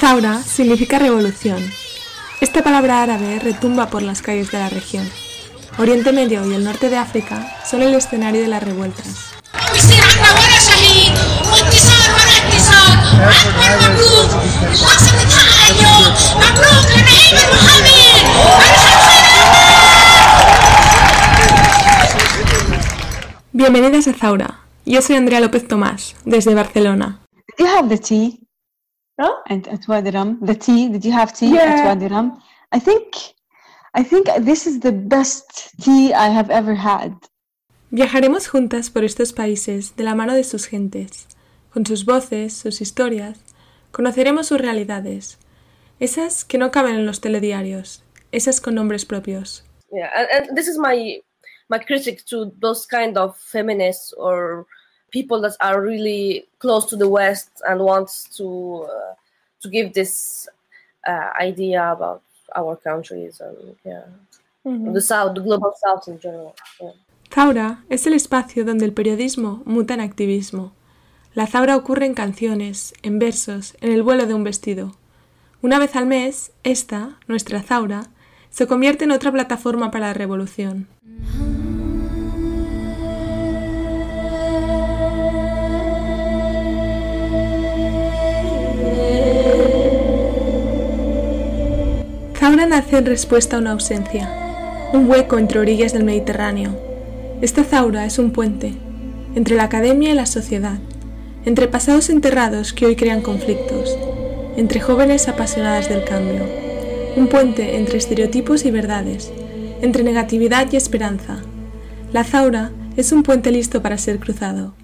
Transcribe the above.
Zaura significa revolución. Esta palabra árabe retumba por las calles de la región. Oriente Medio y el norte de África son el escenario de las revueltas. Bienvenidas a Zaura. Yo soy Andrea López Tomás, desde Barcelona. You have the tea? No? And at Wadiram, the tea. Did you have tea Yeah. at Wadiram? I think, I think this is the best tea I have ever had. Viajaremos juntas por estos países de la mano de sus gentes, con sus voces, sus historias. Conoceremos sus realidades, esas que no caben en los telediarios, esas con nombres propios. yeah and, and this is my my critic to those kind of feminists or people that are really close to the west and wants to uh, to give this uh, idea about our countries and yeah the south the global south in general yeah. Zaura es el espacio donde el periodismo muta en activismo. La zaura ocurre en canciones, en versos, en el vuelo de un vestido. Una vez al mes, esta, nuestra zaura, se convierte en otra plataforma para la revolución. Zaura nace en respuesta a una ausencia, un hueco entre orillas del Mediterráneo. Esta Zaura es un puente entre la academia y la sociedad, entre pasados enterrados que hoy crean conflictos, entre jóvenes apasionadas del cambio, un puente entre estereotipos y verdades, entre negatividad y esperanza. La Zaura es un puente listo para ser cruzado.